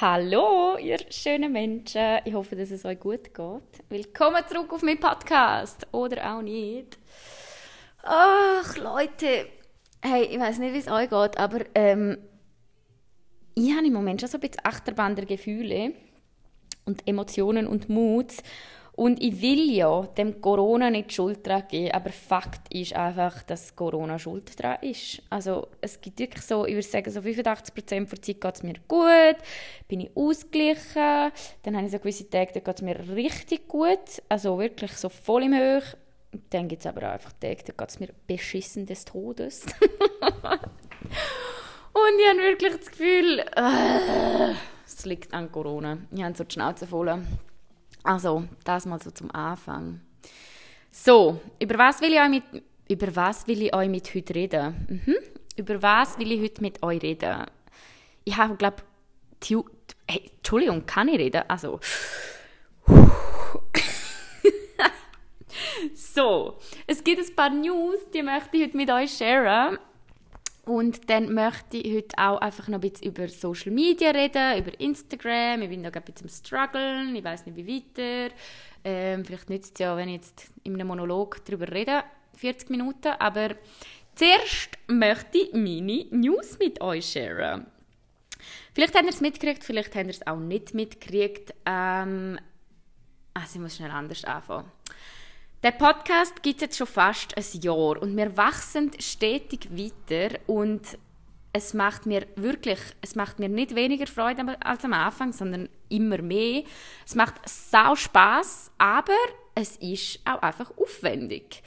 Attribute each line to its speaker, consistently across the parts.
Speaker 1: Hallo, ihr schönen Menschen. Ich hoffe, dass es euch gut geht. Willkommen zurück auf meinen Podcast. Oder auch nicht. Ach, Leute. Hey, ich weiß nicht, wie es euch geht, aber ähm, ich habe im Moment schon so ein bisschen Achterbahn der Gefühle und Emotionen und Moods. Und ich will ja dem Corona nicht Schuld daran geben, aber Fakt ist einfach, dass Corona schuld daran ist. Also es gibt wirklich so, ich würde sagen, so 85% der Zeit geht es mir gut, bin ich ausgeglichen, dann habe ich so gewisse Tage, da geht es mir richtig gut, also wirklich so voll im Höch. Dann gibt es aber auch einfach Tage, da geht es mir beschissen des Todes. Und ich habe wirklich das Gefühl, äh, es liegt an Corona. Ich habe so die Schnauze voll. Also, das mal so zum Anfang. So, über was will ich euch mit, über was will ich euch mit heute reden? Mhm. Über was will ich heute mit euch reden? Ich habe, glaube ich, hey, Entschuldigung, kann ich reden? Also, so, es gibt ein paar News, die möchte ich heute mit euch sharen. Und dann möchte ich heute auch einfach noch ein bisschen über Social Media reden, über Instagram. Ich bin da ein bisschen am struggeln, ich weiß nicht, wie weiter. Ähm, vielleicht nützt es ja, wenn ich jetzt in einem Monolog darüber rede, 40 Minuten. Aber zuerst möchte ich meine News mit euch sharen. Vielleicht habt ihr es mitgekriegt, vielleicht habt ihr es auch nicht mitgekriegt. Ähm, also ich muss schnell anders anfangen. Der Podcast gibt es jetzt schon fast ein Jahr und wir wachsen stetig weiter und es macht mir wirklich, es macht mir nicht weniger Freude als am Anfang, sondern immer mehr. Es macht sau Spaß, aber es ist auch einfach aufwendig.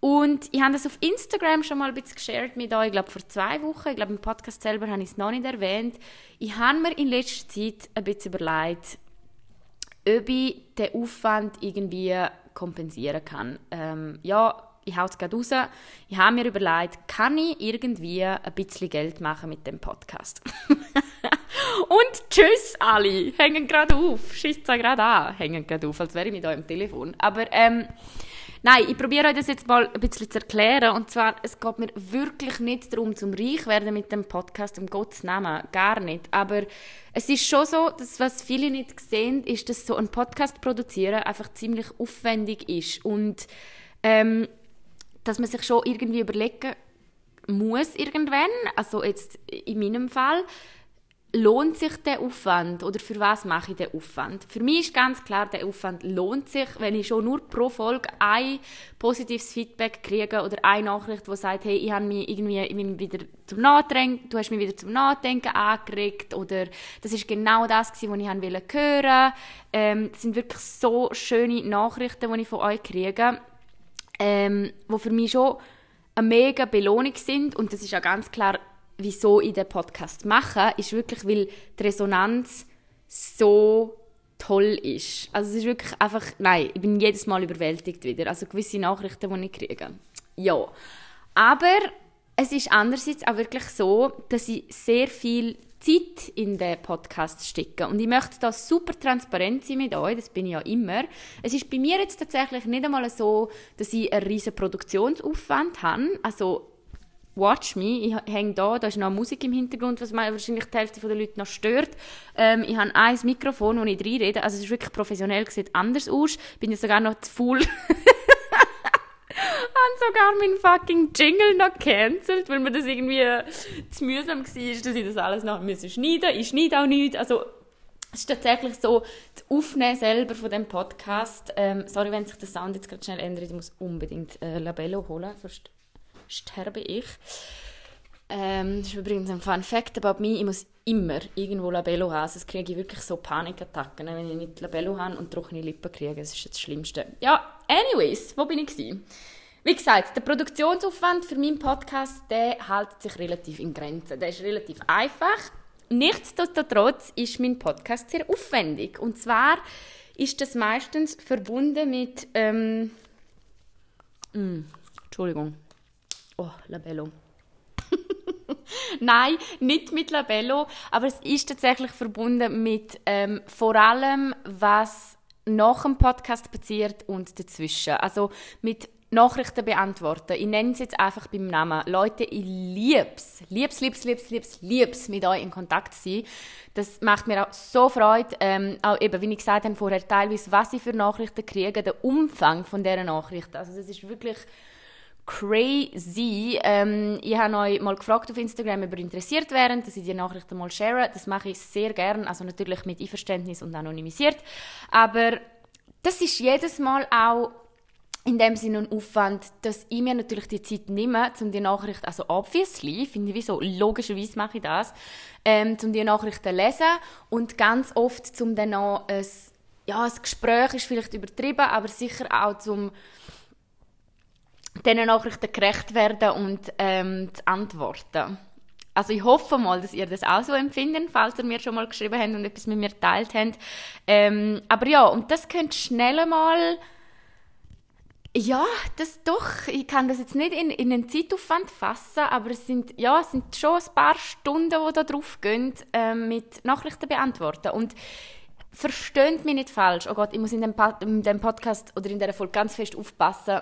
Speaker 1: Und ich habe das auf Instagram schon mal ein bisschen geshared mit euch, ich glaube vor zwei Wochen. Ich glaube im Podcast selber habe ich es noch nicht erwähnt. Ich habe mir in letzter Zeit ein bisschen überlegt, ob ich den Aufwand irgendwie kompensieren kann. Ähm, ja, ich hau es gerade raus. Ich habe mir überlegt, kann ich irgendwie ein bisschen Geld machen mit dem Podcast? Und tschüss alle, hängen gerade auf, schießt es gerade an, hängen gerade auf, als wäre ich mit eurem Telefon. Aber ähm, Nein, ich probiere euch das jetzt mal ein bisschen zu erklären. Und zwar, es geht mir wirklich nicht darum, zum reich werden mit dem Podcast, um Gottes Namen. Gar nicht. Aber es ist schon so, dass was viele nicht sehen, ist, dass so ein Podcast produzieren einfach ziemlich aufwendig ist. Und ähm, dass man sich schon irgendwie überlegen muss irgendwann, also jetzt in meinem Fall, lohnt sich der Aufwand oder für was mache ich den Aufwand? Für mich ist ganz klar, der Aufwand lohnt sich, wenn ich schon nur pro Folge ein positives Feedback kriege oder eine Nachricht, die sagt, hey, ich habe mich irgendwie ich bin wieder zum Nachdenken, du hast mich wieder zum Nachdenken angeregt oder das ist genau das was ich hören wollte. Ähm, das sind wirklich so schöne Nachrichten, die ich von euch kriege, ähm, die für mich schon eine mega Belohnung sind und das ist ja ganz klar wieso ich den Podcast mache, ist wirklich, weil die Resonanz so toll ist. Also es ist wirklich einfach, nein, ich bin jedes Mal überwältigt wieder. Also gewisse Nachrichten, die ich kriege. Ja, aber es ist andererseits auch wirklich so, dass ich sehr viel Zeit in den Podcast stecke. Und ich möchte da super transparent sein mit euch, das bin ich ja immer. Es ist bei mir jetzt tatsächlich nicht einmal so, dass ich einen riesen Produktionsaufwand habe. Also Watch Me. Ich hänge da, da ist noch Musik im Hintergrund, was wahrscheinlich die Hälfte der Leute noch stört. Ähm, ich habe ein Mikrofon, wo ich reinrede. Also es ist wirklich professionell, sieht anders aus. Bin ja sogar noch zu full. habe sogar meinen fucking Jingle noch cancelled, weil mir das irgendwie zu mühsam war, dass ich das alles noch schneiden musste. Ich schneide auch nichts. Also es ist tatsächlich so, das Aufnehmen selber von dem Podcast, ähm, sorry, wenn sich der Sound jetzt gerade schnell ändert, ich muss unbedingt äh, Labello holen, sonst sterbe ich. Ähm, das ist übrigens ein Fun Fact about me. Ich muss immer irgendwo Labello haben. Sonst kriege ich wirklich so Panikattacken, wenn ich nicht Labello habe und trockene Lippen kriege. Das ist das Schlimmste. Ja, anyways, wo bin ich gewesen? Wie gesagt, der Produktionsaufwand für meinen Podcast, der hält sich relativ in Grenzen. Der ist relativ einfach. Nichtsdestotrotz ist mein Podcast sehr aufwendig. Und zwar ist das meistens verbunden mit... Ähm, mh, hm, Entschuldigung Oh, Labello. Nein, nicht mit Labello, aber es ist tatsächlich verbunden mit ähm, vor allem, was nach dem Podcast passiert und dazwischen. Also mit Nachrichten beantworten. Ich nenne es jetzt einfach beim Namen. Leute, ich lieb's. Lieb's, lieb's, lieb's, lieb's, lieb's, mit euch in Kontakt zu sein. Das macht mir auch so Freude. Ähm, auch eben, wie ich gesagt habe vorher, teilweise, was ich für Nachrichten kriege, der Umfang von dieser Nachrichten. Also das ist wirklich crazy. Ähm, ich habe euch mal gefragt auf Instagram, ob ihr interessiert wären, dass ich die Nachrichten mal share. Das mache ich sehr gerne, also natürlich mit Einverständnis und anonymisiert. Aber das ist jedes Mal auch in dem Sinne ein Aufwand, dass ich mir natürlich die Zeit nehme, um die Nachricht, also obviously, finde ich wieso, logischerweise mache ich das, ähm, um die Nachrichten zu lesen und ganz oft zum dann noch ein, ja, ein Gespräch ist vielleicht übertrieben, aber sicher auch zum diesen Nachrichten gerecht werden und ähm, zu antworten. Also ich hoffe mal, dass ihr das auch so empfindet, falls ihr mir schon mal geschrieben habt und etwas mit mir geteilt habt. Ähm, aber ja, und das könnte schnell mal ja, das doch. Ich kann das jetzt nicht in, in einen Zeitaufwand fassen, aber es sind, ja, es sind schon ein paar Stunden, die da drauf gehen, äh, mit Nachrichten beantworten. Und versteht mich nicht falsch. Oh Gott, ich muss in dem, in dem Podcast oder in der Folge ganz fest aufpassen,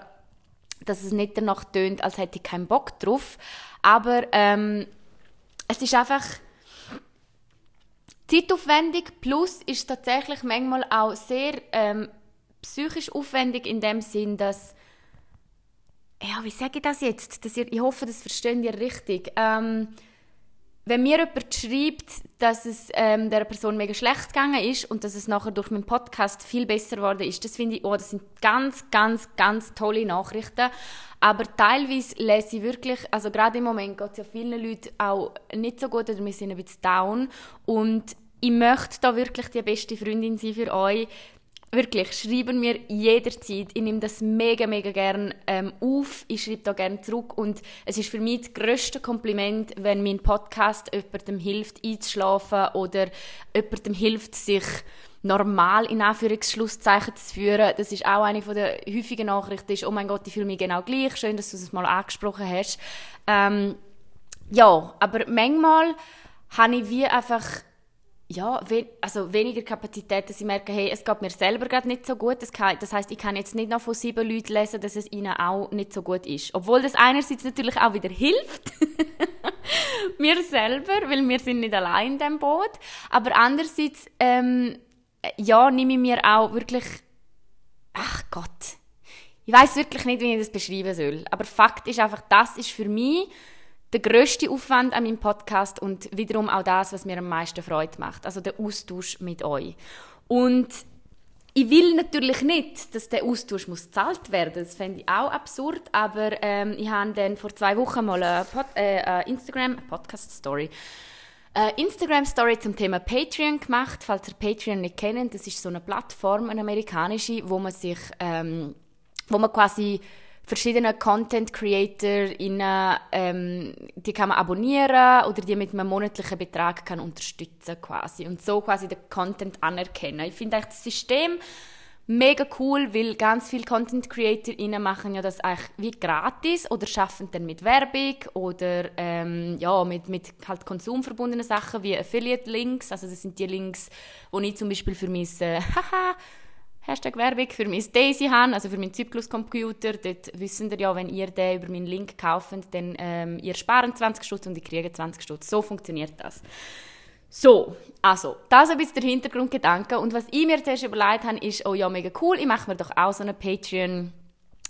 Speaker 1: dass es nicht danach tönt, als hätte ich keinen Bock drauf. Aber ähm, es ist einfach zeitaufwendig, plus ist tatsächlich manchmal auch sehr ähm, psychisch aufwendig in dem Sinn, dass ja, wie sage ich das jetzt? Dass ihr, ich hoffe, das versteht ihr richtig. Ähm, wenn mir jemand schreibt, dass es ähm, der Person mega schlecht gegangen ist und dass es nachher durch meinen Podcast viel besser geworden ist, das finde ich, oh, das sind ganz, ganz, ganz tolle Nachrichten. Aber teilweise lese ich wirklich, also gerade im Moment geht es ja vielen Leuten auch nicht so gut oder wir sind ein bisschen down und ich möchte da wirklich die beste Freundin sein für euch, wirklich, schreiben mir jederzeit. Ich nehme das mega, mega gern ähm, auf. Ich schreibe da gerne zurück. Und es ist für mich das grösste Kompliment, wenn mein Podcast jemandem hilft, einzuschlafen oder jemandem hilft, sich normal in Anführungsschlusszeichen zu führen. Das ist auch eine der häufigen Nachrichten, ist, oh mein Gott, ich fühle mich genau gleich. Schön, dass du es mal angesprochen hast. Ähm, ja, aber manchmal habe ich wie einfach ja, we also weniger Kapazität, dass ich merke, hey, es geht mir selber gerade nicht so gut. Das, kann, das heißt, ich kann jetzt nicht noch von sieben Leuten lesen, dass es ihnen auch nicht so gut ist. Obwohl das einerseits natürlich auch wieder hilft, mir selber, weil wir sind nicht allein in diesem Boot. Aber andererseits, ähm, ja, nehme ich mir auch wirklich, ach Gott, ich weiß wirklich nicht, wie ich das beschreiben soll. Aber Fakt ist einfach, das ist für mich der grösste Aufwand an meinem Podcast und wiederum auch das, was mir am meisten Freude macht, also der Austausch mit euch. Und ich will natürlich nicht, dass der Austausch muss gezahlt werden. Das fände ich auch absurd. Aber ähm, ich habe dann vor zwei Wochen mal eine, Pod äh, eine Instagram Podcast Story, eine Instagram Story zum Thema Patreon gemacht. Falls ihr Patreon nicht kennt, das ist so eine Plattform, eine amerikanische, wo man sich, ähm, wo man quasi verschiedene Content Creator ähm, die kann man abonnieren oder die mit einem monatlichen Betrag kann unterstützen quasi und so quasi den Content anerkennen. Ich finde das System mega cool, weil ganz viele Content Creator machen ja das eigentlich wie gratis oder schaffen dann mit Werbung oder ähm, ja mit mit halt konsumverbundenen Sachen wie Affiliate Links. Also das sind die Links, wo ich zum Beispiel für mein äh, Hashtag Werbung für mein Daisy habe, also für meinen Zyklus-Computer. Dort wissen ihr ja, wenn ihr den über meinen Link kauft, dann ähm, ihr sparen 20 Stutz und ich kriege 20 Stutz. So funktioniert das. So, also, das ist ein bisschen der Hintergrundgedanke. Und was ich mir zuerst überlegt habe, ist, oh ja, mega cool, ich mache mir doch auch so einen Patreon,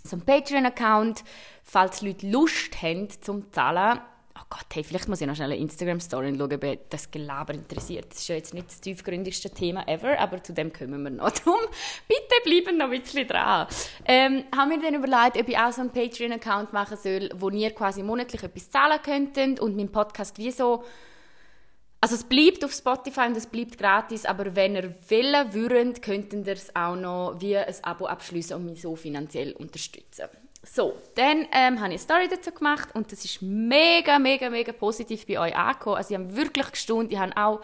Speaker 1: so einen Patreon-Account, falls Leute Lust haben zum Zahlen oh Gott, hey, vielleicht muss ich noch schnell eine Instagram-Story schauen, ob das Gelaber interessiert. Das ist ja jetzt nicht das tiefgründigste Thema ever, aber zu dem kommen wir noch. Darum, bitte bleiben noch ein bisschen dran. Ähm, haben wir dann überlegt, ob ich auch so einen Patreon-Account machen soll, wo ihr quasi monatlich etwas zahlen könntet und mein Podcast wie so also es bleibt auf Spotify und es bleibt gratis, aber wenn ihr wollen würdet, könnten ihr es auch noch wie ein Abo abschließen und mich so finanziell unterstützen. So, dann ähm, habe ich eine Story dazu gemacht und das ist mega, mega, mega positiv bei euch angekommen. Also ich habe wirklich gestaunt, ich habe auch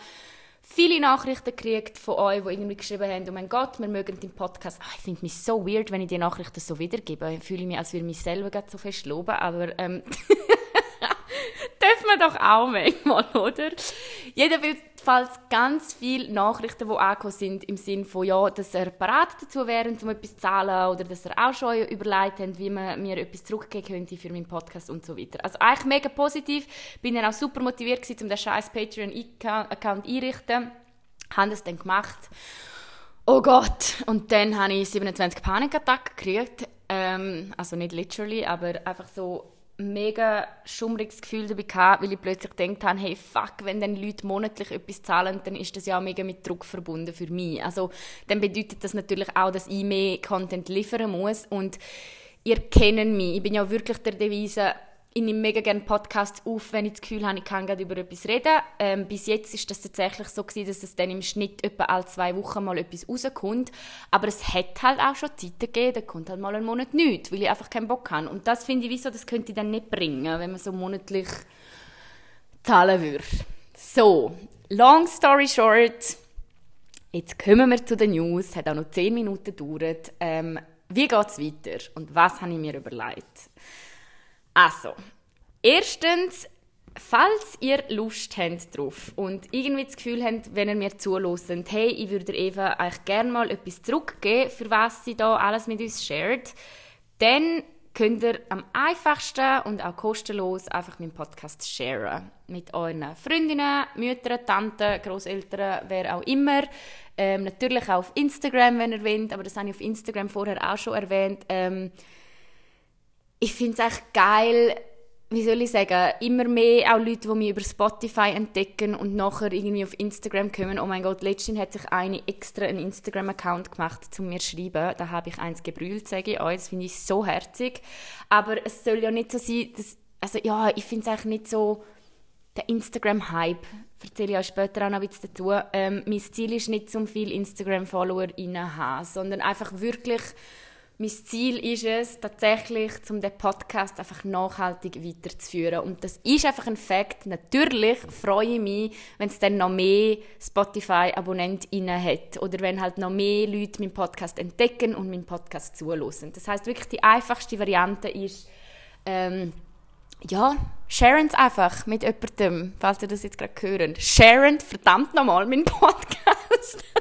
Speaker 1: viele Nachrichten gekriegt von euch, die irgendwie geschrieben haben, oh mein Gott, wir mögen den Podcast. Ach, ich finde mich so weird, wenn ich die Nachrichten so wiedergebe. Ich fühle mich, als würde ich mich selber so fest loben, aber ähm, darf man doch auch manchmal, oder? Jedenfalls ganz viele Nachrichten, die angekommen sind, im Sinne von, ja, dass er bereit dazu wären, um etwas zu zahlen oder dass er auch schon überlegt hat, wie man mir etwas zurückgeben könnte für meinen Podcast und so weiter. Also eigentlich mega positiv. Bin dann auch super motiviert gewesen, um den scheiß Patreon-Account einrichten. Haben das dann gemacht. Oh Gott! Und dann habe ich 27 Panikattacken gekriegt. Ähm, also nicht literally, aber einfach so mega schummriges Gefühl dabei gehabt, weil ich plötzlich gedacht habe, hey, fuck, wenn dann Leute monatlich etwas zahlen, dann ist das ja auch mega mit Druck verbunden für mich. Also, dann bedeutet das natürlich auch, dass ich mehr Content liefern muss und ihr kennt mich. Ich bin ja wirklich der Devise, ich nehme mega gerne Podcasts auf, wenn ich das Gefühl habe, ich kann gerade über etwas reden. Ähm, bis jetzt ist das tatsächlich so gewesen, dass es dann im Schnitt etwa alle zwei Wochen mal etwas rauskommt. Aber es hat halt auch schon Zeiten gegeben, da kommt halt mal einen Monat nichts, weil ich einfach keinen Bock habe. Und das finde ich, wieso, das könnte ich dann nicht bringen, wenn man so monatlich zahlen würde. So, long story short, jetzt kommen wir zu den News, hat auch noch 10 Minuten gedauert. Ähm, wie geht es weiter und was habe ich mir überlegt? Also, erstens, falls ihr Lust habt drauf und irgendwie das Gefühl habt, wenn ihr mir zuhört, hey, ich würde Eva eigentlich gerne mal etwas zurückgeben, für was sie da alles mit uns shared, dann könnt ihr am einfachsten und auch kostenlos einfach meinen Podcast sharen. Mit euren Freundinnen, Müttern, Tanten, Großeltern, wer auch immer. Ähm, natürlich auch auf Instagram, wenn ihr wollt, aber das habe ich auf Instagram vorher auch schon erwähnt. Ähm, ich finde es echt geil, wie soll ich sagen, immer mehr auch Leute, die mich über Spotify entdecken und nachher irgendwie auf Instagram kommen. Oh mein Gott, letztens hat sich eine extra einen Instagram-Account gemacht, zu mir zu schreiben. Da habe ich eins gebrüllt, sage ich euch. Das finde ich so herzig. Aber es soll ja nicht so sein, dass, also ja, ich finde es eigentlich nicht so der Instagram-Hype. Erzähle ich euch später auch noch ein bisschen dazu. Ähm, mein Ziel ist nicht, so viele Instagram-Follower zu haben, sondern einfach wirklich mein Ziel ist es, tatsächlich, um den Podcast einfach nachhaltig weiterzuführen. Und das ist einfach ein Fakt. Natürlich freue ich mich, wenn es dann noch mehr Spotify-AbonnentInnen hat. Oder wenn halt noch mehr Leute meinen Podcast entdecken und meinen Podcast zulassen. Das heißt wirklich, die einfachste Variante ist, ähm, ja, sharen es einfach mit jemandem, falls ihr das jetzt gerade hören. Sharen verdammt nochmal meinen Podcast.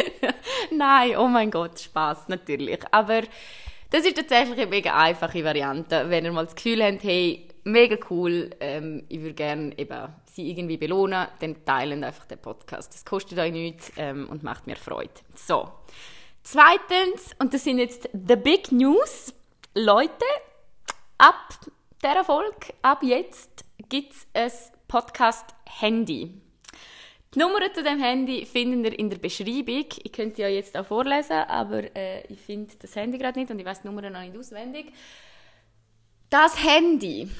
Speaker 1: Nein, oh mein Gott, Spaß natürlich. Aber das ist tatsächlich eine mega einfache Variante, wenn ihr mal das Gefühl habt, hey, mega cool, ähm, ich würde gerne eben sie irgendwie belohnen, dann teilen einfach den Podcast. Das kostet euch nichts ähm, und macht mir Freude. So. Zweitens, und das sind jetzt the big news, Leute, ab dieser Folge, ab jetzt, gibt es ein Podcast-Handy. Die Nummer zu dem Handy findet ihr in der Beschreibung. Ich könnte ja jetzt auch vorlesen, aber äh, ich finde das Handy gerade nicht und ich weiß die Nummer noch nicht auswendig. Das Handy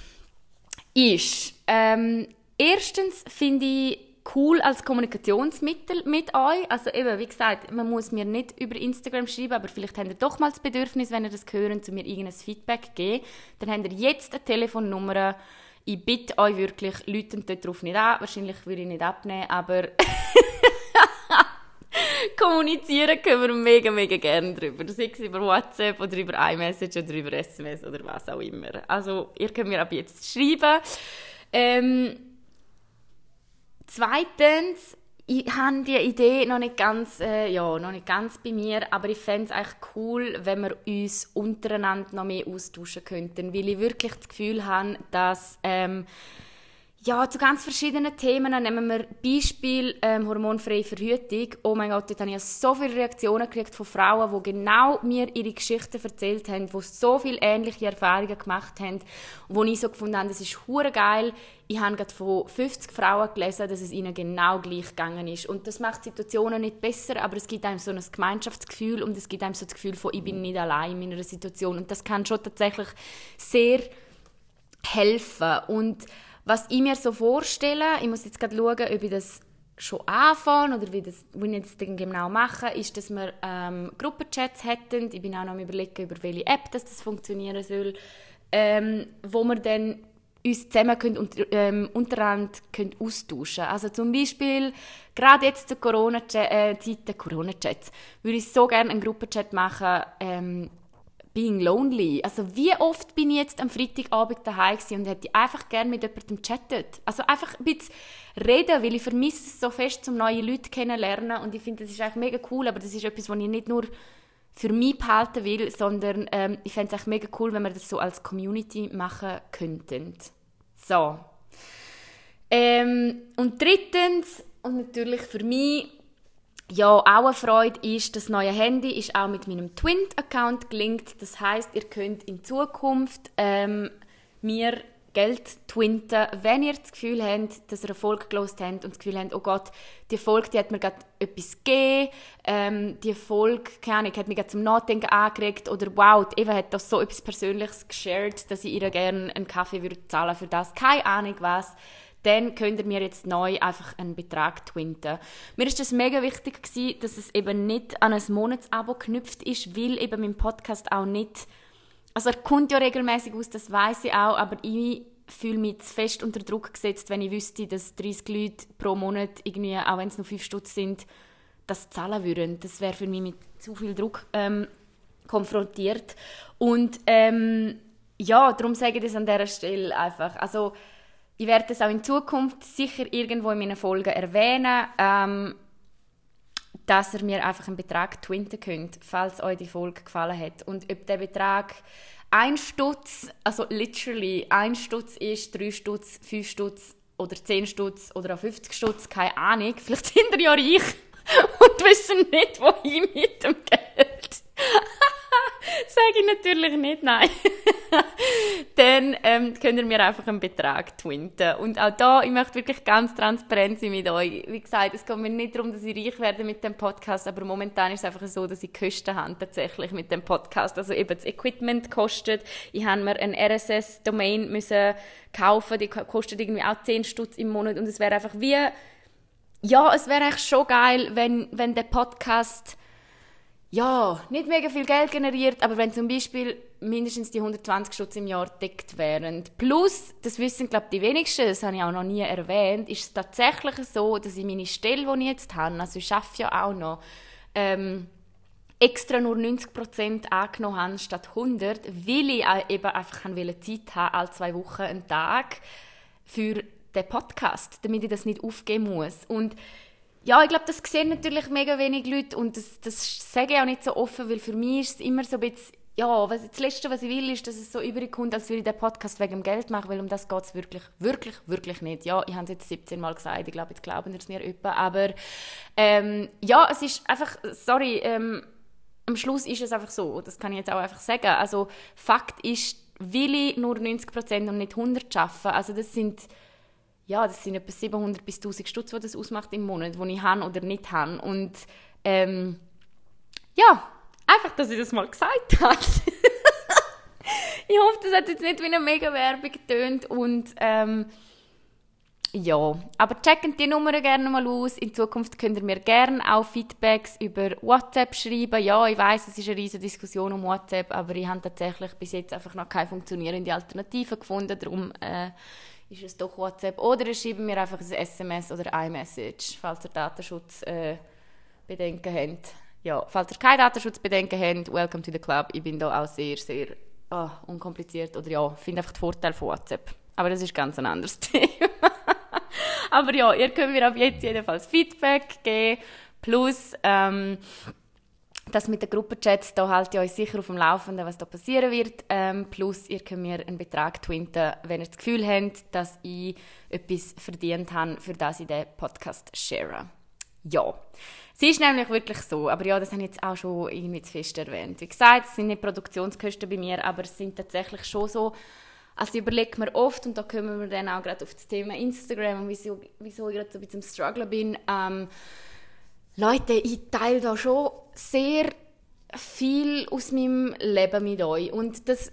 Speaker 1: ist ähm, erstens finde ich cool als Kommunikationsmittel mit euch. Also eben, wie gesagt, man muss mir nicht über Instagram schreiben, aber vielleicht habt ihr doch mal das Bedürfnis, wenn ihr das hören, zu mir irgendein Feedback geben. Dann habt ihr jetzt eine Telefonnummer ich bitte euch wirklich, Leute darauf nicht an. Wahrscheinlich würde ich nicht abnehmen, aber kommunizieren können wir mega, mega gerne drüber. Sei es über WhatsApp oder über iMessage oder über SMS oder was auch immer. Also, ihr könnt mir ab jetzt schreiben. Ähm, zweitens, ich habe die Idee noch nicht ganz, äh, ja, noch nicht ganz bei mir, aber ich fände es eigentlich cool, wenn wir uns untereinander noch mehr austauschen könnten, weil ich wirklich das Gefühl habe, dass ähm, ja, zu ganz verschiedenen Themen. Nehmen wir Beispiel ähm, hormonfreie Verhütung. Oh mein Gott, dort habe ich so viele Reaktionen gekriegt von Frauen, die genau mir ihre Geschichten erzählt haben, die so viele ähnliche Erfahrungen gemacht haben, wo ich so gefunden habe, das ist hure geil. Ich habe gerade von 50 Frauen gelesen, dass es ihnen genau gleich gegangen ist. Und das macht Situationen nicht besser, aber es gibt einem so ein Gemeinschaftsgefühl und es gibt einem so das Gefühl von, ich bin nicht allein in meiner Situation. Und das kann schon tatsächlich sehr helfen. Und was ich mir so vorstelle, ich muss jetzt gerade schauen, ob ich das schon anfange oder wie, das, wie ich das genau mache, ist, dass wir ähm, Gruppenchats hätten. Ich bin auch noch am überlegen, über welche App das, das funktionieren soll, ähm, wo wir dann uns zusammen können und ähm, untereinander können austauschen Also zum Beispiel, gerade jetzt zu Corona-Zeiten, äh, Corona-Chats, würde ich so gerne einen Gruppenchat machen, ähm, being lonely. Also wie oft bin ich jetzt am Freitagabend daheim und hätte einfach gerne mit jemandem chattet. Also einfach ein bisschen reden, weil ich vermisse es so fest, um neue Leute kennenzulernen und ich finde, das ist eigentlich mega cool, aber das ist etwas, was ich nicht nur für mich behalten will, sondern ähm, ich fände es echt mega cool, wenn wir das so als Community machen könnten. So. Ähm, und drittens, und natürlich für mich ja, auch eine Freude ist, das neue Handy ist auch mit meinem Twint-Account gelinkt. Das heißt, ihr könnt in Zukunft ähm, mir Geld twinten, wenn ihr das Gefühl habt, dass ihr eine Folge gelost habt und das Gefühl habt, oh Gott, die Folge die hat mir gerade etwas gegeben, ähm, die Folge, keine Ahnung, hat mich gerade zum Nachdenken angeregt oder wow, Eva hat das so etwas Persönliches geshared, dass ich ihr gerne einen Kaffee würde zahlen für das, keine Ahnung was, dann könnt ihr mir jetzt neu einfach einen Betrag twinten. Mir ist das mega wichtig gewesen, dass es eben nicht an ein Monatsabo geknüpft ist, weil eben mein Podcast auch nicht also er kommt ja regelmäßig aus, das weiß ich auch, aber ich fühle mich zu fest unter Druck gesetzt, wenn ich wüsste, dass 30 Leute pro Monat, irgendwie, auch wenn es nur 5 Stutz sind, das zahlen würden. Das wäre für mich mit zu viel Druck ähm, konfrontiert. Und ähm, ja, darum sage ich das an dieser Stelle einfach. Also ich werde das auch in Zukunft sicher irgendwo in meinen Folgen erwähnen. Ähm, dass ihr mir einfach einen Betrag twinten könnt, falls euch die Folge gefallen hat. Und ob der Betrag ein Stutz, also literally ein Stutz ist, drei Stutz, fünf Stutz oder zehn Stutz oder auch 50 Stutz, keine Ahnung. Vielleicht sind ihr ja reich und wissen nicht, wohin mit dem Geld. Sage ich natürlich nicht, nein. Dann ähm, könnt ihr mir einfach einen Betrag twinten. Und auch da, ich möchte wirklich ganz transparent sein mit euch. Wie gesagt, es geht mir nicht darum, dass ich reich werde mit dem Podcast, aber momentan ist es einfach so, dass ich Kosten habe tatsächlich mit dem Podcast. Also eben das Equipment kostet. Ich habe mir ein RSS-Domain kaufen, die kostet irgendwie auch 10 Stutz im Monat und es wäre einfach wie, ja, es wäre echt schon geil, wenn, wenn der Podcast ja, nicht mega viel Geld generiert, aber wenn zum Beispiel mindestens die 120 Stutz im Jahr deckt wären. Plus, das wissen glaube die wenigsten, das habe ich auch noch nie erwähnt, ist es tatsächlich so, dass ich meine Stelle, die ich jetzt habe, also ich arbeite ja auch noch, ähm, extra nur 90% angenommen habe statt 100, weil ich eben einfach Zeit haben alle zwei Wochen einen Tag für den Podcast, damit ich das nicht aufgeben muss. Und ja, ich glaube, das sehen natürlich mega wenig Leute und das, das sage ich auch nicht so offen, weil für mich ist es immer so ein bisschen, ja, was, das Letzte, was ich will, ist, dass es so überkommt, als würde ich den Podcast wegen dem Geld machen, weil um das geht es wirklich, wirklich, wirklich nicht. Ja, ich habe es jetzt 17 Mal gesagt, ich glaube, jetzt glauben es mir etwa, aber ähm, ja, es ist einfach, sorry, ähm, am Schluss ist es einfach so, das kann ich jetzt auch einfach sagen. Also Fakt ist, will ich nur 90% und nicht 100 arbeiten, also das sind ja, das sind etwa 700 bis 1000 Stutz, die das ausmacht im Monat, die ich habe oder nicht habe. Und ähm, ja, einfach, dass ich das mal gesagt habe. ich hoffe, das hat jetzt nicht wie eine mega Werbung getönt und ähm, ja, aber checken die Nummer gerne mal aus. In Zukunft könnt ihr mir gerne auch Feedbacks über WhatsApp schreiben. Ja, ich weiß, es ist eine riesige Diskussion um WhatsApp, aber ich habe tatsächlich bis jetzt einfach noch keine funktionierende Alternative gefunden. Darum äh, ist es doch WhatsApp. Oder ihr schreibt mir einfach ein SMS oder iMessage, falls ihr Datenschutzbedenken äh, habt. Ja, falls ihr keine Datenschutzbedenken habt, welcome to the club. Ich bin da auch sehr, sehr oh, unkompliziert. Oder ja, finde einfach den Vorteil von WhatsApp. Aber das ist ganz ein anderes Thema. Aber ja, ihr könnt mir ab jetzt jedenfalls Feedback geben. Plus, ähm, das mit den Gruppenchats, da halte ich euch sicher auf dem Laufenden, was da passieren wird. Ähm, plus, ihr könnt mir einen Betrag twinten, wenn ihr das Gefühl habt, dass ich etwas verdient habe, für das ich den Podcast share. Ja. Es ist nämlich wirklich so, aber ja, das habe ich jetzt auch schon irgendwie zu fest erwähnt. Wie gesagt, es sind nicht Produktionskosten bei mir, aber es sind tatsächlich schon so, also überlegt mir oft, und da kommen wir dann auch gerade auf das Thema Instagram und wieso, wieso ich gerade so ein bisschen im Struggle bin, ähm, Leute, ich teile da schon sehr viel aus meinem Leben mit euch. Und das,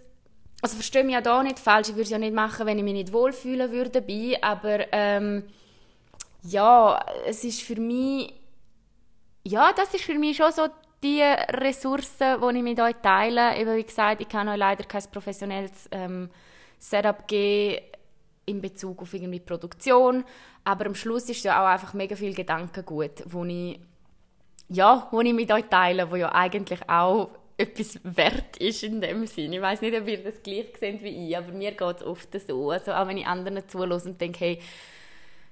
Speaker 1: also verstehe mich ja da nicht falsch, ich würde es ja nicht machen, wenn ich mich nicht wohlfühlen würde dabei, aber ähm, ja, es ist für mich, ja, das ist für mich schon so die Ressourcen, die ich mit euch teile. Eben wie gesagt, ich kann euch leider kein professionelles ähm, Setup geben in Bezug auf irgendwie Produktion, aber am Schluss ist ja auch einfach mega viel Gedankengut, wo ich ja, wo ich mit euch teile, wo ja eigentlich auch etwas wert ist in dem Sinne. Ich weiß nicht, ob ihr das gleich seht wie ich, aber mir geht es oft so. Also auch wenn ich anderen zuhöre und denke, hey,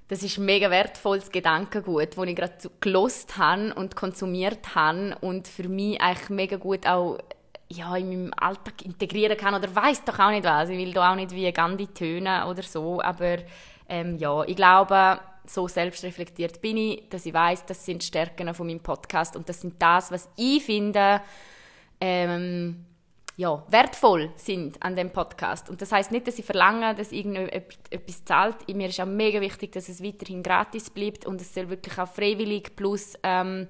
Speaker 1: das ist mega wertvolles Gedankengut, das ich gerade gelost habe und konsumiert habe und für mich eigentlich mega gut auch ja, in meinem Alltag integrieren kann oder weiß doch auch nicht was. Ich will da auch nicht wie Gandhi tönen oder so, aber ähm, ja, ich glaube, so selbstreflektiert bin ich, dass ich weiß, das sind Stärken von meinem Podcast und das sind das, was ich finde, ähm, ja, wertvoll sind an dem Podcast. Und das heißt nicht, dass ich verlange, dass irgendetwas zahlt. Mir ist auch mega wichtig, dass es weiterhin gratis bleibt und es soll wirklich auch freiwillig plus ähm,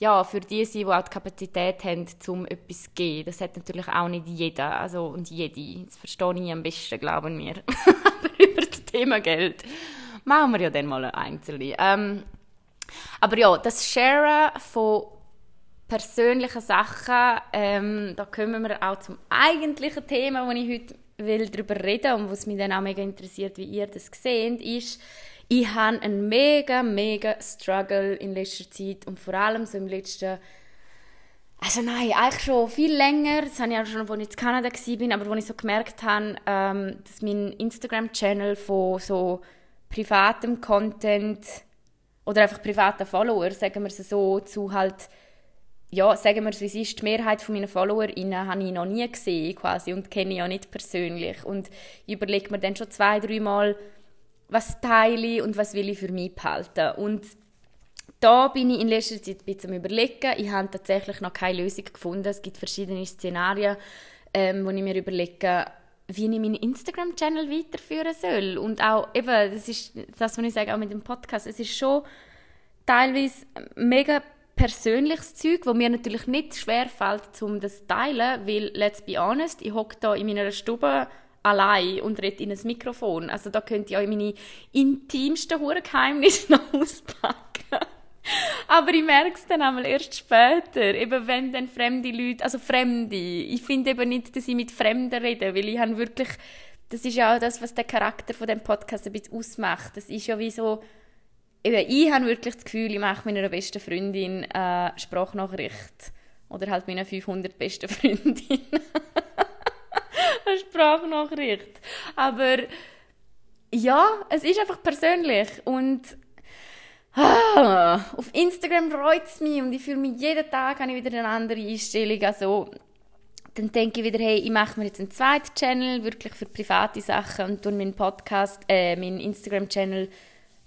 Speaker 1: ja, für die sein, die auch die Kapazität haben, um etwas zu geben. Das hat natürlich auch nicht jeder also, und jede. Das verstehe ich am besten, glauben wir. Aber über das Thema Geld machen wir ja dann mal ein Einzelne. Ähm, aber ja, das Sharen von persönlichen Sachen, ähm, da kommen wir auch zum eigentlichen Thema, wo ich heute will darüber reden und was mich dann auch mega interessiert, wie ihr das seht, ist, ich habe einen mega, mega Struggle in letzter Zeit und vor allem so im letzten also nein, eigentlich schon viel länger. Das habe ich auch schon, als ich in Kanada war, aber als ich so gemerkt habe, ähm, dass mein Instagram-Channel von so privatem Content oder einfach privaten Followers, sagen wir es so, zu halt ja, sagen wir es, wie es ist, die Mehrheit meiner FollowerInnen habe ich noch nie gesehen quasi und kenne ich ja nicht persönlich. Und ich überlege mir dann schon zwei, dreimal, was teile ich und was will ich für mich behalten. Und da bin ich in letzter Zeit ein bisschen am überlegen. Ich habe tatsächlich noch keine Lösung gefunden. Es gibt verschiedene Szenarien, ähm, wo ich mir überlege, wie ich meinen Instagram-Channel weiterführen soll. Und auch eben, das ist das, was ich sage, auch mit dem Podcast, es ist schon teilweise mega persönliches Zeug, wo mir natürlich nicht schwer fällt, um das zu teilen, weil, let's be honest, ich hocke da in meiner Stube allein und rede in ein Mikrofon. Also da könnt ihr auch meine intimsten Geheimnisse noch auspacken. Aber ich merke es dann einmal erst später, eben wenn dann fremde Leute, also Fremde, ich finde eben nicht, dass ich mit Fremden rede, weil ich habe wirklich, das ist ja auch das, was der Charakter von dem Podcast ein bisschen ausmacht. Das ist ja wie so, eben, ich habe wirklich das Gefühl, ich mache meiner besten Freundin eine Sprachnachricht. Oder halt meiner 500 besten Freundin. Eine Sprachnachricht. Aber ja, es ist einfach persönlich. Und ah, auf Instagram freut es mich und ich fühle mich jeden Tag habe ich wieder eine andere Einstellung. Also, dann denke ich wieder, hey, ich mache mir jetzt einen zweiten Channel, wirklich für private Sachen und tue meinen Podcast, äh, meinen Instagram-Channel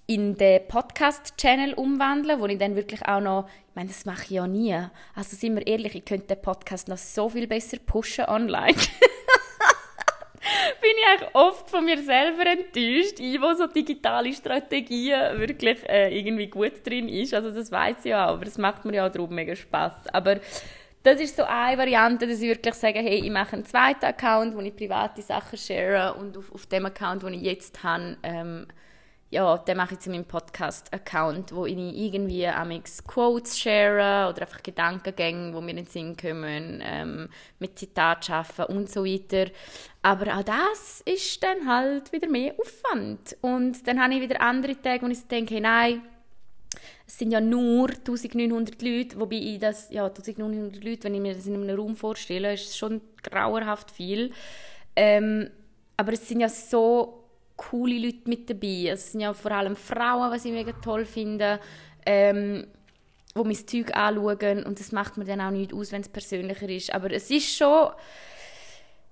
Speaker 1: in den Podcast-Channel umwandeln, wo ich dann wirklich auch noch, ich meine, das mache ich ja nie. Also sind wir ehrlich, ich könnte den Podcast noch so viel besser pushen online. bin ich eigentlich oft von mir selber enttäuscht, ich, wo so digitale Strategien wirklich äh, irgendwie gut drin ist. Also das weiß ich ja auch, aber es macht mir ja auch darum mega Spaß. Aber das ist so eine Variante, dass ich wirklich sage, hey, ich mache einen zweiten Account, wo ich private Sachen share und auf, auf dem Account, den ich jetzt habe, ähm, ja, den mache ich zu meinem Podcast-Account, wo ich irgendwie amix Quotes share oder einfach Gedankengänge, wo mir in den Sinn kommen, ähm, mit Zitat schaffen und so weiter. Aber auch das ist dann halt wieder mehr Aufwand. Und dann habe ich wieder andere Tage, wo ich denke, nein, es sind ja nur 1900 Leute, wobei ich das, ja, 1900 Leute, wenn ich mir das in einem Raum vorstelle, ist schon grauerhaft viel. Ähm, aber es sind ja so coole Leute mit dabei. Also es sind ja vor allem Frauen, was ich mega toll finde, ähm, die mein Zeug anschauen und das macht mir dann auch nicht aus, wenn es persönlicher ist. Aber es ist schon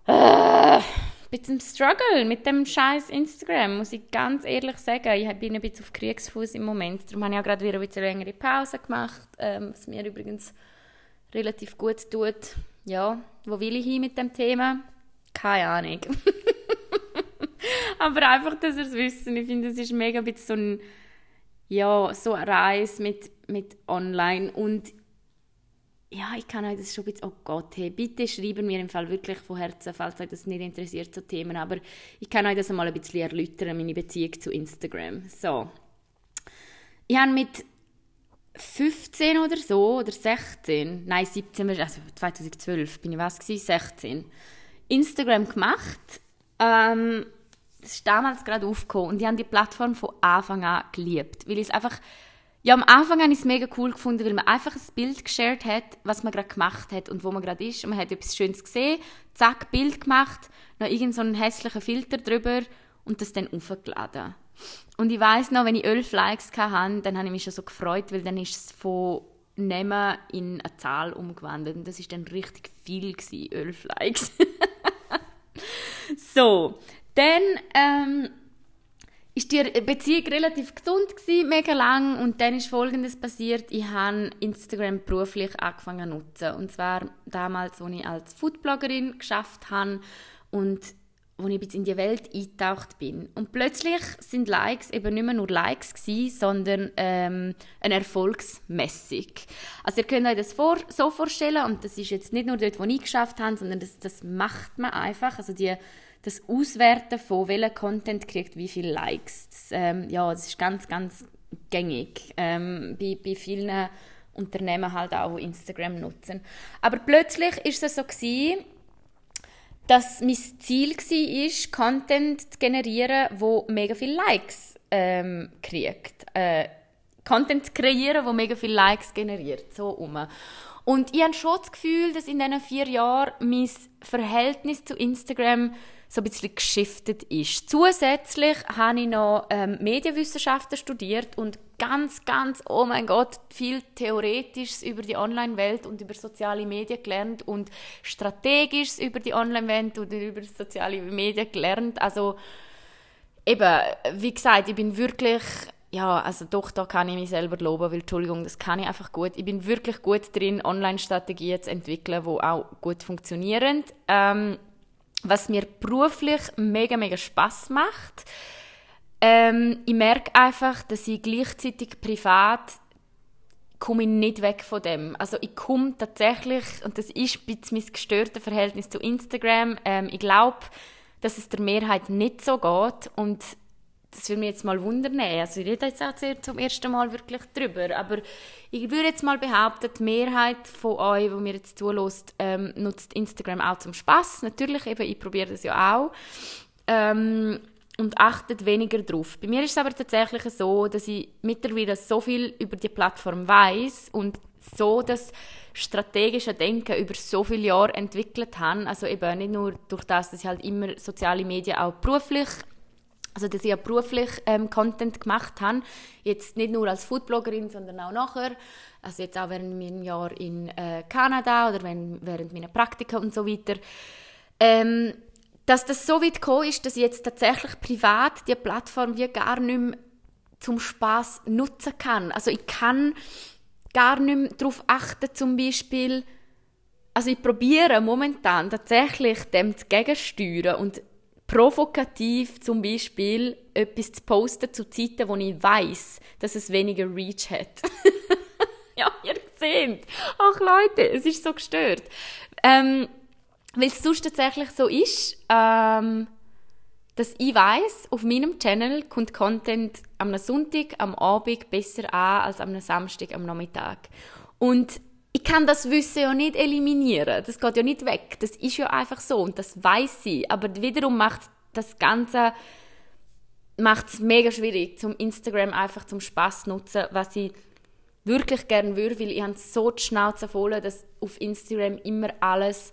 Speaker 1: äh, ein bisschen Struggle mit dem scheiß Instagram, muss ich ganz ehrlich sagen. Ich bin ein bisschen auf Kriegsfuß im Moment. Darum habe ich auch gerade wieder ein bisschen längere Pause gemacht, ähm, was mir übrigens relativ gut tut. Ja, wo will ich hin mit dem Thema? Keine Ahnung. Aber einfach, dass ihr es wissen. Ich finde, es ist mega ein so ein, ja, so eine Reise mit, mit online und ja, ich kann euch das schon ein bisschen, oh Gott, hey, bitte schreiben mir im Fall wirklich von Herzen, falls euch das nicht interessiert, so Themen, aber ich kann euch das einmal ein bisschen erläutern, meine Beziehung zu Instagram. So. Ich habe mit 15 oder so, oder 16, nein, 17, also 2012 bin ich was gewesen, 16, Instagram gemacht. Ähm, das ist damals gerade aufgekommen und ich habe die Plattform von Anfang an geliebt, weil ich es einfach ja, am Anfang habe ich es mega cool gefunden, weil man einfach ein Bild geshared hat, was man gerade gemacht hat und wo man gerade ist. Und man hat etwas Schönes gesehen, zack, Bild gemacht, noch irgendeinen so hässlichen Filter drüber und das dann aufgeladen. Und ich weiß noch, wenn ich elf Likes hatte, dann habe ich mich schon so gefreut, weil dann ist es von Nehmen in eine Zahl umgewandelt. Und das ist dann richtig viel gewesen, elf Likes. so, dann ähm, die Beziehung relativ gesund gewesen, mega lang und dann ist Folgendes passiert. Ich habe Instagram beruflich angefangen zu nutzen und zwar damals, als ich als Foodbloggerin geschafft habe und wo ich jetzt in die Welt eingetaucht bin. Und plötzlich sind Likes eben nicht mehr nur Likes gewesen, sondern ähm, eine Erfolgsmessung. Also ihr könnt euch das vor, so vorstellen und das ist jetzt nicht nur dort, wo ich geschafft habe, sondern das, das macht man einfach. Also die das Auswerten von welcher Content kriegt wie viele Likes. Das, ähm, ja, das ist ganz, ganz gängig ähm, bei, bei vielen Unternehmen halt auch, die Instagram nutzen. Aber plötzlich ist es so gewesen, dass mein Ziel war, Content zu generieren, wo mega viele Likes ähm, kriegt. Äh, Content zu kreieren, wo mega viele Likes generiert, so um. Und ich habe schon das Gefühl, dass in diesen vier Jahren mein Verhältnis zu Instagram so ein bisschen geschiftet ist. Zusätzlich habe ich noch ähm, Medienwissenschaften studiert und ganz, ganz, oh mein Gott, viel Theoretisches über die Online-Welt und über soziale Medien gelernt und Strategisches über die Online-Welt und über soziale Medien gelernt. Also eben, wie gesagt, ich bin wirklich ja, also doch, da kann ich mich selber loben, weil, Entschuldigung, das kann ich einfach gut. Ich bin wirklich gut drin, Online-Strategien zu entwickeln, die auch gut funktionieren. Ähm, was mir beruflich mega, mega Spaß macht. Ähm, ich merke einfach, dass ich gleichzeitig privat komme ich nicht weg von dem. Also ich komme tatsächlich, und das ist ein bisschen mein gestörtes Verhältnis zu Instagram, ähm, ich glaube, dass es der Mehrheit nicht so geht und das würde mich jetzt mal wundern. Also ich rede jetzt auch zum ersten Mal wirklich drüber, aber ich würde jetzt mal behaupten, die Mehrheit von euch, die mir jetzt zulässt, ähm, nutzt Instagram auch zum Spaß. Natürlich, eben, ich probiere das ja auch. Ähm, und achtet weniger drauf. Bei mir ist es aber tatsächlich so, dass ich mittlerweile so viel über die Plattform weiß und so das strategische Denken über so viele Jahre entwickelt habe. Also eben nicht nur durch das, dass ich halt immer soziale Medien auch beruflich also, dass ich ja beruflich ähm, Content gemacht habe. Jetzt nicht nur als Foodbloggerin, sondern auch nachher. Also jetzt auch während meinem Jahr in äh, Kanada oder wenn, während meiner Praktika und so weiter. Ähm, dass das so weit gekommen ist, dass ich jetzt tatsächlich privat die Plattform wie gar nicht mehr zum Spaß nutzen kann. Also ich kann gar nicht mehr darauf achten, zum Beispiel, also ich probiere momentan tatsächlich dem zu gegensteuern und provokativ zum Beispiel etwas zu posten zu Zeiten, wo ich weiß, dass es weniger Reach hat. ja, ihr seht. Ach Leute, es ist so gestört. Ähm, weil es sonst tatsächlich so ist, ähm, dass ich weiß, auf meinem Channel kommt Content am Sonntag, am Abend besser an als am Samstag, am Nachmittag. Und ich kann das Wissen ja nicht eliminieren. Das geht ja nicht weg. Das ist ja einfach so und das weiß sie. Aber wiederum macht das Ganze macht es mega schwierig, zum Instagram einfach zum Spaß nutzen, was ich wirklich gerne würde, weil ich habe so die Schnauze voll, dass auf Instagram immer alles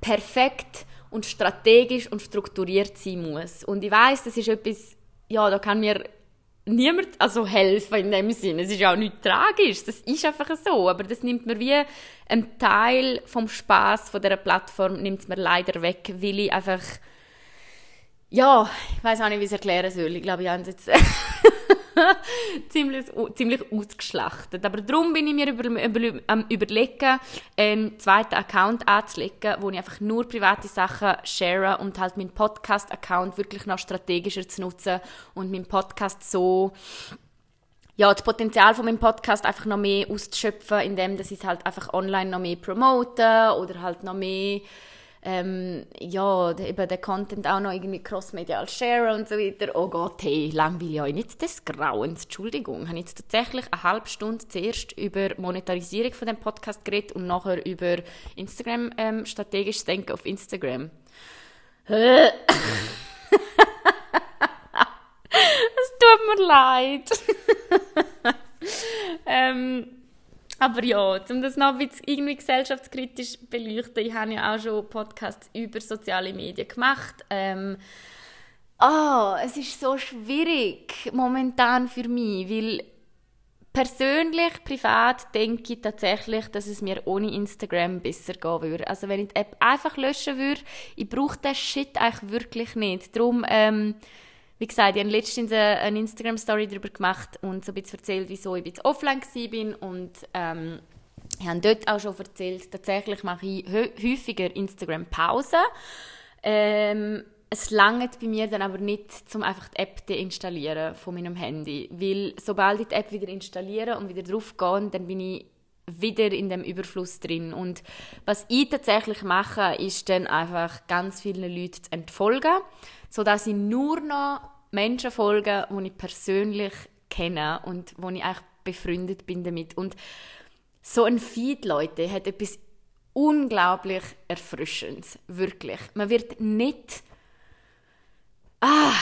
Speaker 1: perfekt und strategisch und strukturiert sein muss. Und ich weiß, das ist etwas, ja, da kann mir niemand also helfen in dem Sinne. Es ist auch nicht tragisch, das ist einfach so, aber das nimmt mir wie einen Teil vom Spaß von der Plattform nimmt mir leider weg, weil ich einfach ja, ich weiß auch nicht, wie ich es erklären soll. Ich glaube, ich habe es jetzt ziemlich, ziemlich ausgeschlachtet. Aber darum bin ich mir über, über, am überlegen, einen zweiten Account anzulegen, wo ich einfach nur private Sachen share und halt meinen Podcast-Account wirklich noch strategischer zu nutzen und meinen Podcast so ja, das Potenzial von meinem Podcast einfach noch mehr auszuschöpfen, indem ich es halt einfach online noch mehr promote oder halt noch mehr ähm, ja, eben den Content auch noch irgendwie crossmedial share und so weiter. Oh Gott, hey, langweilig euch nicht des Grauens. Entschuldigung, ich habe jetzt tatsächlich eine halbe Stunde zuerst über Monetarisierung von dem Podcast geredet und nachher über Instagram, ähm, strategisches Denken auf Instagram. es tut mir leid. Ähm, aber ja, um das noch ein bisschen irgendwie gesellschaftskritisch beleuchten, ich habe ja auch schon Podcasts über soziale Medien gemacht. Ähm, oh, es ist so schwierig momentan für mich, weil persönlich, privat denke ich tatsächlich, dass es mir ohne Instagram besser gehen würde. Also wenn ich die App einfach löschen würde, ich brauche den Shit eigentlich wirklich nicht. Darum, ähm, wie gesagt, ich habe letztens eine Instagram-Story darüber gemacht und so ein bisschen erzählt, wieso ich bisschen offline war und ähm, ich habe dort auch schon erzählt, tatsächlich mache ich häufiger Instagram-Pausen. Ähm, es langt bei mir dann aber nicht, um einfach die App deinstallieren von meinem Handy, weil sobald ich die App wieder installiere und wieder drauf gehe, dann bin ich wieder in dem Überfluss drin. Und was ich tatsächlich mache, ist dann einfach ganz vielen Leuten zu entfolgen sodass ich nur noch Menschen folge, die ich persönlich kenne und wo ich eigentlich befreundet bin damit. Und so ein Feed, Leute, hat etwas unglaublich Erfrischendes. Wirklich. Man wird nicht... Ah,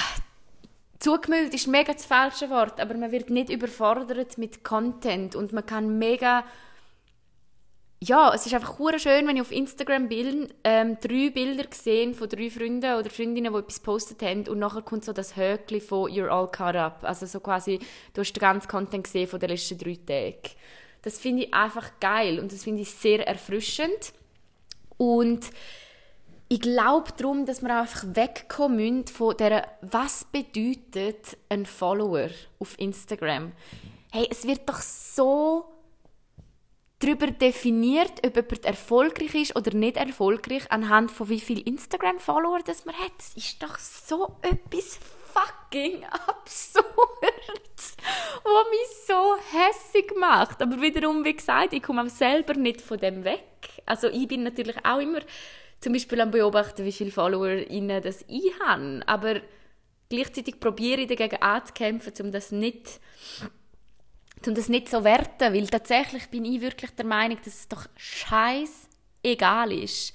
Speaker 1: zugemüllt ist mega das falsche Wort, aber man wird nicht überfordert mit Content und man kann mega ja, es ist einfach schön, wenn ich auf Instagram Bilden, ähm, drei Bilder gesehen von drei Freunden oder Freundinnen, die etwas gepostet haben und nachher kommt so das Höckli von «You're all caught up». Also so quasi, du hast den ganzen Content gesehen von den letzten drei Tagen. Das finde ich einfach geil und das finde ich sehr erfrischend. Und ich glaube darum, dass wir einfach wegkommen müssen von der «Was bedeutet ein Follower auf Instagram?» Hey, es wird doch so darüber definiert, ob jemand erfolgreich ist oder nicht erfolgreich, anhand von wie viel Instagram-Follower das man hat. Das ist doch so etwas fucking absurd, was mich so hässig macht. Aber wiederum, wie gesagt, ich komme selber nicht von dem weg. Also ich bin natürlich auch immer zum Beispiel am Beobachten, wie viele Follower das ich habe. Aber gleichzeitig probiere ich dagegen anzukämpfen, um das nicht um das nicht so werten, weil tatsächlich bin ich wirklich der Meinung, dass es doch scheiß egal ist,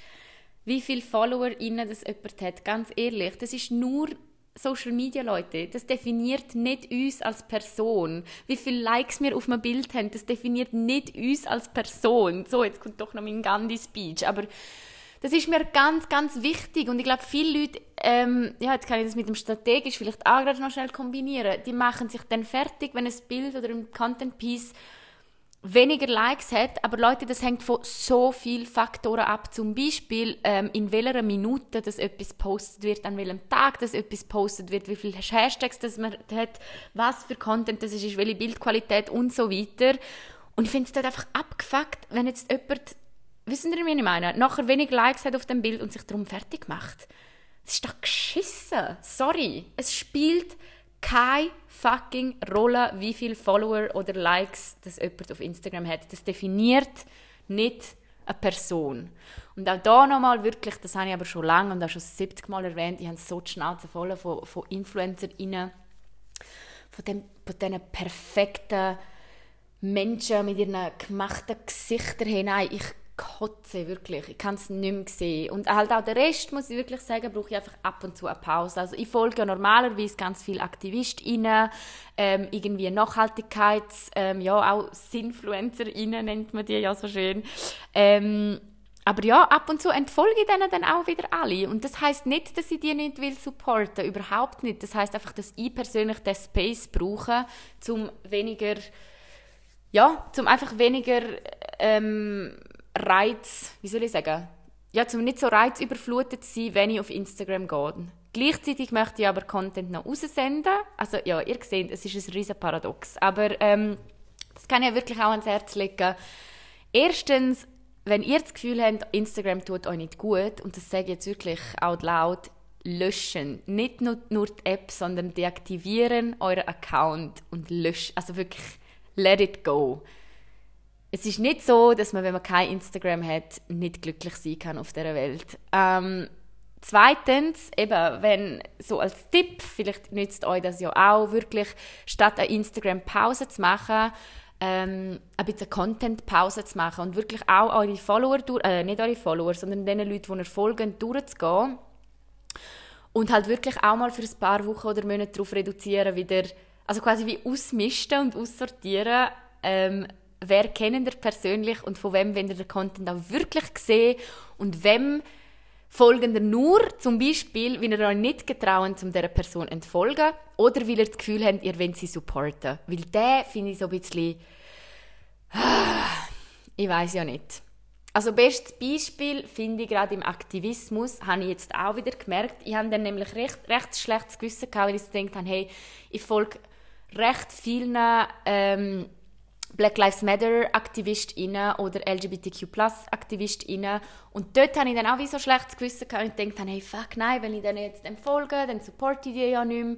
Speaker 1: wie viele Follower innen das jemand hat. Ganz ehrlich, das ist nur Social Media, Leute. Das definiert nicht uns als Person. Wie viele Likes wir auf einem Bild haben, das definiert nicht uns als Person. So, jetzt kommt doch noch mein Gandhi-Speech. Aber das ist mir ganz, ganz wichtig. Und ich glaube, viele Leute, ähm, ja, jetzt kann ich das mit dem strategisch vielleicht auch gerade noch schnell kombinieren, die machen sich dann fertig, wenn ein Bild oder ein Content-Piece weniger Likes hat, aber Leute, das hängt von so vielen Faktoren ab. Zum Beispiel, ähm, in welcher Minute das etwas postet wird, an welchem Tag das etwas postet wird, wie viele Hashtags das man hat, was für Content das ist, welche Bildqualität und so weiter. Und ich finde es dort einfach abgefuckt, wenn jetzt jemand Wissen ihr, wie ich meine? Nachher wenig Likes hat auf dem Bild und sich darum fertig macht. Das ist doch geschissen. Sorry. Es spielt keine fucking Rolle, wie viele Follower oder Likes das jemand auf Instagram hat. Das definiert nicht eine Person. Und auch da nochmal wirklich, das habe ich aber schon lange und auch schon 70 Mal erwähnt, ich habe so die Schnauze voll von, von InfluencerInnen, von, dem, von diesen perfekten Menschen mit ihren gemachten Gesichtern hinein. Ich kotze, wirklich. Ich kann es nicht mehr sehen. Und halt auch der Rest, muss ich wirklich sagen, brauche ich einfach ab und zu eine Pause. Also ich folge ja normalerweise ganz viele AktivistInnen, ähm, irgendwie Nachhaltigkeits-, ähm, ja, auch SinfluencerInnen nennt man die ja so schön. Ähm, aber ja, ab und zu entfolge ich denen dann auch wieder alle. Und das heißt nicht, dass ich die nicht will supporten, überhaupt nicht. Das heißt einfach, dass ich persönlich den Space brauche, um weniger, ja, zum einfach weniger ähm, Reiz, wie soll ich sagen, ja, zum nicht so reizüberflutet zu sein, wenn ich auf Instagram gehe. Gleichzeitig möchte ich aber Content noch raussenden. Also ja, ihr seht, es ist ein riesen Paradox. Aber ähm, das kann ich wirklich auch ans Herz legen. Erstens, wenn ihr das Gefühl habt, Instagram tut euch nicht gut, und das sage ich jetzt wirklich out loud, löschen. Nicht nur, nur die App, sondern deaktivieren euren Account und löschen. Also wirklich, let it go es ist nicht so, dass man, wenn man kein Instagram hat, nicht glücklich sein kann auf dieser Welt. Ähm, zweitens, eben, wenn, so als Tipp, vielleicht nützt euch das ja auch wirklich, statt eine Instagram-Pause zu machen, ähm, ein bisschen Content-Pause zu machen und wirklich auch eure Follower, äh, nicht eure Follower, sondern den Leuten, die ihr folgen, durchzugehen und halt wirklich auch mal für ein paar Wochen oder Monate darauf reduzieren, wieder, also quasi wie ausmisten und aussortieren, ähm, wer kennt ihr persönlich und von wem wollt ihr den Content auch wirklich sehen und wem folgen ihr nur zum Beispiel, wenn ihr euch nicht getrauen, um dieser Person zu entfolgen oder weil ihr das Gefühl habt, ihr wollt sie supporten. Weil der finde ich so ein bisschen... Ich weiß ja nicht. Also bestes Beispiel finde ich gerade im Aktivismus, habe ich jetzt auch wieder gemerkt. Ich habe dann nämlich recht, recht schlechtes Gewissen gehabt, weil ich gedacht habe, hey, ich folge recht vielen ähm, Black Lives Matter AktivistInnen oder LGBTQ AktivistInnen und dort habe ich dann auch wie so schlechtes Gewissen und gedacht, hey, fuck nein, wenn ich denen jetzt folge, dann supporte ich die ja nicht mehr.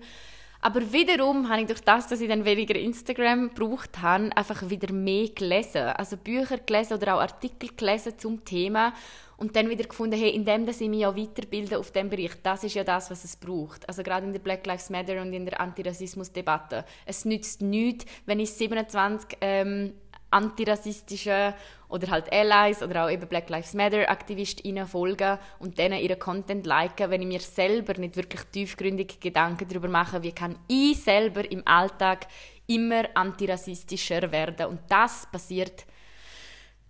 Speaker 1: Aber wiederum habe ich durch das, dass ich dann weniger Instagram gebraucht habe, einfach wieder mehr gelesen. Also Bücher gelesen oder auch Artikel gelesen zum Thema und dann wieder gefunden, hey, indem dass ich mich ja weiterbilde auf dem Bereich, das ist ja das, was es braucht. Also gerade in der Black Lives Matter und in der Antirassismus-Debatte. Es nützt nichts, wenn ich 27 ähm, antirassistische oder halt Allies oder auch eben Black Lives Matter AktivistInnen folgen und denen ihren Content liken, wenn ich mir selber nicht wirklich tiefgründige Gedanken darüber mache, wie kann ich selber im Alltag immer antirassistischer werden. Und das passiert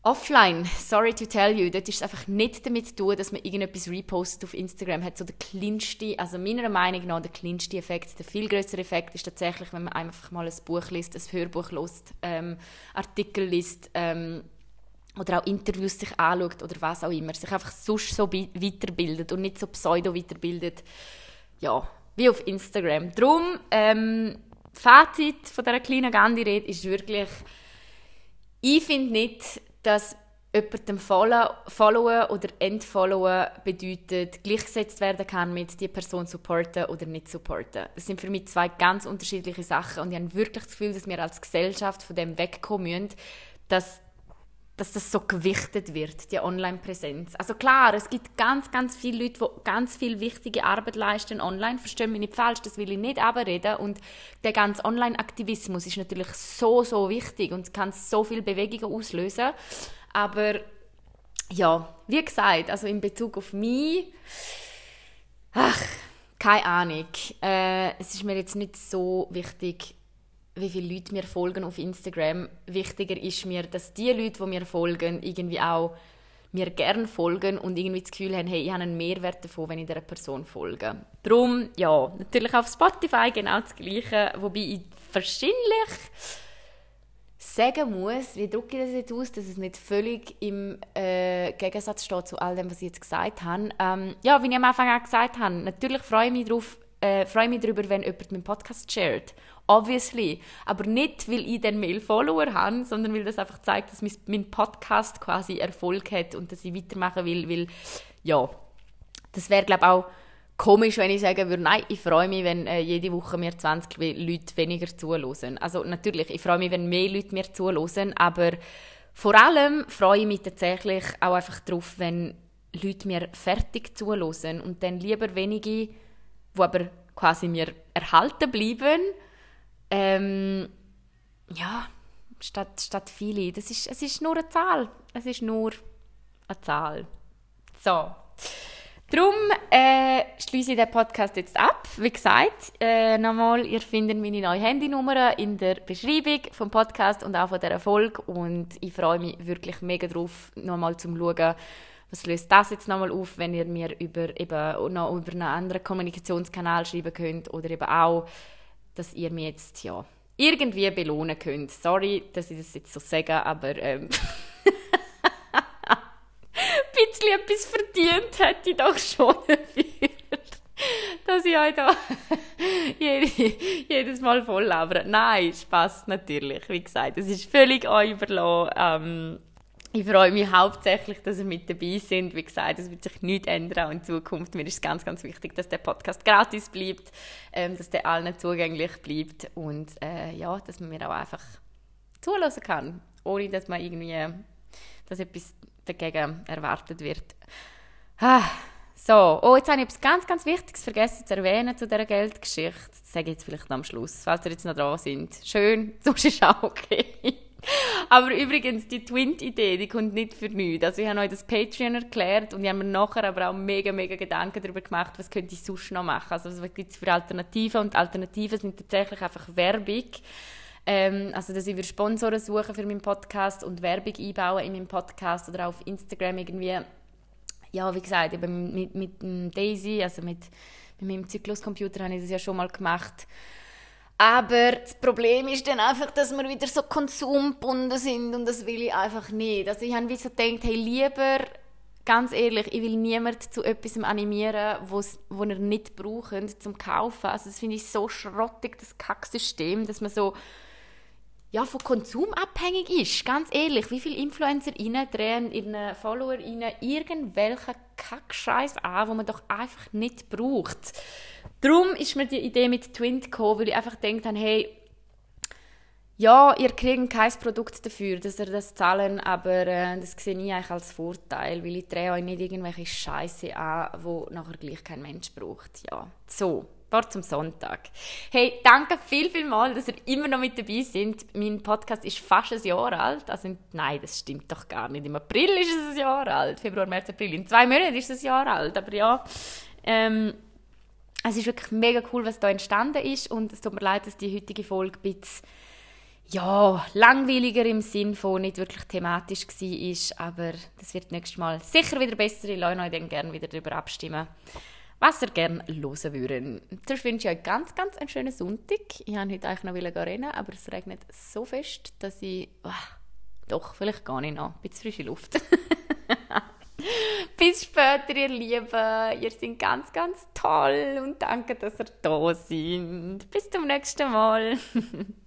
Speaker 1: Offline, sorry to tell you, dort ist es einfach nicht damit zu tun, dass man irgendetwas repostet auf Instagram. Hat so der kleinste, also meiner Meinung nach der kleinste Effekt. Der viel größere Effekt ist tatsächlich, wenn man einfach mal ein Buch liest, ein Hörbuch liest, ähm, Artikel liest ähm, oder auch Interviews sich anschaut oder was auch immer. Sich einfach sonst so weiterbildet und nicht so pseudo weiterbildet, ja, wie auf Instagram. Drum, ähm, Fazit von dieser kleinen Gandhi-Rede ist wirklich, ich finde nicht, dass jemandem followen oder entfollowen bedeutet, gleichgesetzt werden kann mit die Person supporten oder nicht supporten. Das sind für mich zwei ganz unterschiedliche Sachen und ich habe wirklich das Gefühl, dass wir als Gesellschaft von dem wegkommen müssen, dass dass das so gewichtet wird, die Online-Präsenz. Also klar, es gibt ganz, ganz viele Leute, die ganz viel wichtige Arbeit leisten online. Verstehe mich nicht falsch, das will ich nicht abreden. Und der ganze Online-Aktivismus ist natürlich so, so wichtig und kann so viel Bewegungen auslösen. Aber ja, wie gesagt, also in Bezug auf mich, ach, keine Ahnung. Äh, es ist mir jetzt nicht so wichtig, wie viele Leute mir folgen auf Instagram. Wichtiger ist mir, dass die Leute, die mir folgen, irgendwie auch mir gerne folgen und irgendwie das Gefühl haben, hey, ich habe einen Mehrwert davon, wenn ich dieser Person folge. Darum, ja, natürlich auf Spotify genau das Gleiche, wobei ich wahrscheinlich sagen muss, wie drücke ich das jetzt aus, dass es nicht völlig im äh, Gegensatz steht zu all dem, was ich jetzt gesagt habe. Ähm, ja, wie ich am Anfang auch gesagt habe, natürlich freue ich mich darauf, äh, freue mich darüber, wenn jemand meinen Podcast shared obviously. Aber nicht, weil ich den Mail-Follower habe, sondern weil das einfach zeigt, dass mein Podcast quasi Erfolg hat und dass ich weitermachen will, weil, ja, das wäre, glaube ich, auch komisch, wenn ich sagen würde, nein, ich freue mich, wenn äh, jede Woche mir 20 Leute weniger zuhören. Also natürlich, ich freue mich, wenn mehr Leute mir zuhören, aber vor allem freue ich mich tatsächlich auch einfach darauf, wenn Leute mir fertig zuhören und dann lieber wenige, die aber quasi mir erhalten bleiben, ähm, ja, statt, statt viele. Das ist, es ist nur eine Zahl. Es ist nur eine Zahl. So. Darum äh, schließe ich den Podcast jetzt ab. Wie gesagt, äh, nochmal, ihr findet meine neue Handynummer in der Beschreibung vom Podcast und auch von der Folge. Und ich freue mich wirklich mega drauf, nochmal zum Schauen, was löst das jetzt nochmal auf, wenn ihr mir über, eben, noch über einen anderen Kommunikationskanal schreiben könnt oder eben auch dass ihr mir jetzt ja irgendwie belohnen könnt. Sorry, dass ich das jetzt so sage, aber ähm, ein bisschen etwas verdient hätte ich doch schon dafür, dass ich euch da jedes Mal voll labere. Nein, Spaß natürlich, wie gesagt, es ist völlig euch überlassen. Ähm, ich freue mich hauptsächlich, dass ihr mit dabei sind. Wie gesagt, es wird sich nichts ändern auch in Zukunft. Mir ist es ganz, ganz wichtig, dass der Podcast gratis bleibt, ähm, dass der allen zugänglich bleibt und äh, ja, dass man mir auch einfach zulassen kann, ohne dass man irgendwie, dass etwas dagegen erwartet wird. Ah, so, oh, jetzt habe ich etwas ganz, ganz Wichtiges vergessen zu erwähnen zu dieser Geldgeschichte. Das sage ich jetzt vielleicht am Schluss, falls ihr jetzt noch dran sind. Schön, sonst ist auch okay. aber übrigens, die Twint-Idee, die kommt nicht für nichts. Also ich habe euch das Patreon erklärt und ich habe mir nachher aber auch mega, mega Gedanken darüber gemacht, was könnte ich sonst noch machen. Also was gibt es für Alternativen und Alternativen sind tatsächlich einfach Werbung. Ähm, also, dass ich Sponsoren suchen für meinen Podcast und Werbung einbauen in meinem Podcast oder auf Instagram irgendwie. Ja, wie gesagt, eben mit, mit dem Daisy, also mit, mit meinem Zykluscomputer habe ich das ja schon mal gemacht. Aber das Problem ist dann einfach, dass wir wieder so konsumgebunden sind und das will ich einfach nicht. Also ich habe wie so gedacht, hey, lieber ganz ehrlich, ich will niemanden zu etwas animieren, was er nicht braucht zum Kaufen. Also das finde ich so schrottig, das Kacksystem, dass man so ja, von Konsum abhängig ist. Ganz ehrlich, wie viele Influencer drehen ihren Follower irgendwelchen Kackscheiß an, wo man doch einfach nicht braucht. Darum ist mir die Idee mit Twint gekommen, weil ich einfach gedacht habe, hey, ja, ihr kriegt kein Produkt dafür, dass ihr das zahlen, aber äh, das sehe ich eigentlich als Vorteil, weil ich drehe euch nicht irgendwelche Scheiße an, wo nachher gleich kein Mensch braucht. Ja, so. Wort zum Sonntag. Hey, danke viel, viel mal, dass ihr immer noch mit dabei seid. Mein Podcast ist fast ein Jahr alt. Also, nein, das stimmt doch gar nicht. Im April ist es ein Jahr alt. Februar, März, April. In zwei Monaten ist es ein Jahr alt. Aber ja, ähm, es ist wirklich mega cool, was da entstanden ist. Und es tut mir leid, dass die heutige Folge ein bisschen ja, langweiliger im Sinn von nicht wirklich thematisch war, aber das wird nächstes Mal sicher wieder besser. Ich lasse euch dann gerne wieder darüber abstimmen, was ihr gerne hören würdet. Zuerst wünsche ich euch ganz, ganz einen schönen Sonntag. Ich wollte heute eigentlich noch rennen, aber es regnet so fest, dass ich... Oh, doch, vielleicht gar nicht noch. Ein bisschen frische Luft. Bis später, ihr Lieben. Ihr seid ganz, ganz toll und danke, dass ihr da seid. Bis zum nächsten Mal.